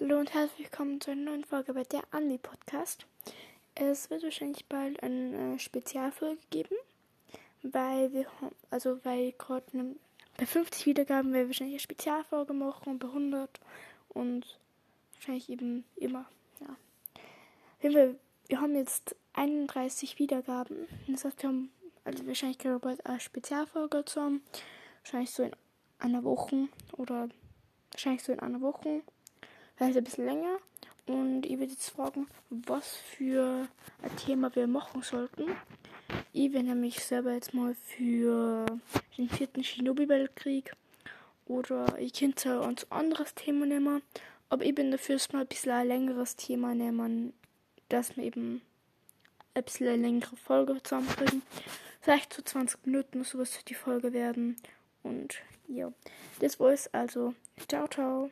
Hallo und herzlich willkommen zu einer neuen Folge bei der Anli Podcast. Es wird wahrscheinlich bald eine Spezialfolge geben, weil wir, also weil gerade bei 50 Wiedergaben werden wir wahrscheinlich eine Spezialfolge machen und bei 100 und wahrscheinlich eben immer, ja. Fall, wir haben jetzt 31 Wiedergaben. Das heißt, wir haben also wahrscheinlich gerade bald eine Spezialfolge zu haben. Wahrscheinlich so in einer Woche oder wahrscheinlich so in einer Woche vielleicht ein bisschen länger. Und ich würde jetzt fragen, was für ein Thema wir machen sollten. Ich werde nämlich selber jetzt mal für den vierten Shinobi-Weltkrieg oder ich könnte ein anderes Thema nehmen. Aber ich bin dafür mal ein bisschen ein längeres Thema nehmen, dass wir eben ein bisschen eine längere Folge zusammenkriegen. Vielleicht so 20 Minuten sowas für die Folge werden. Und ja, das war es also. Ciao, ciao.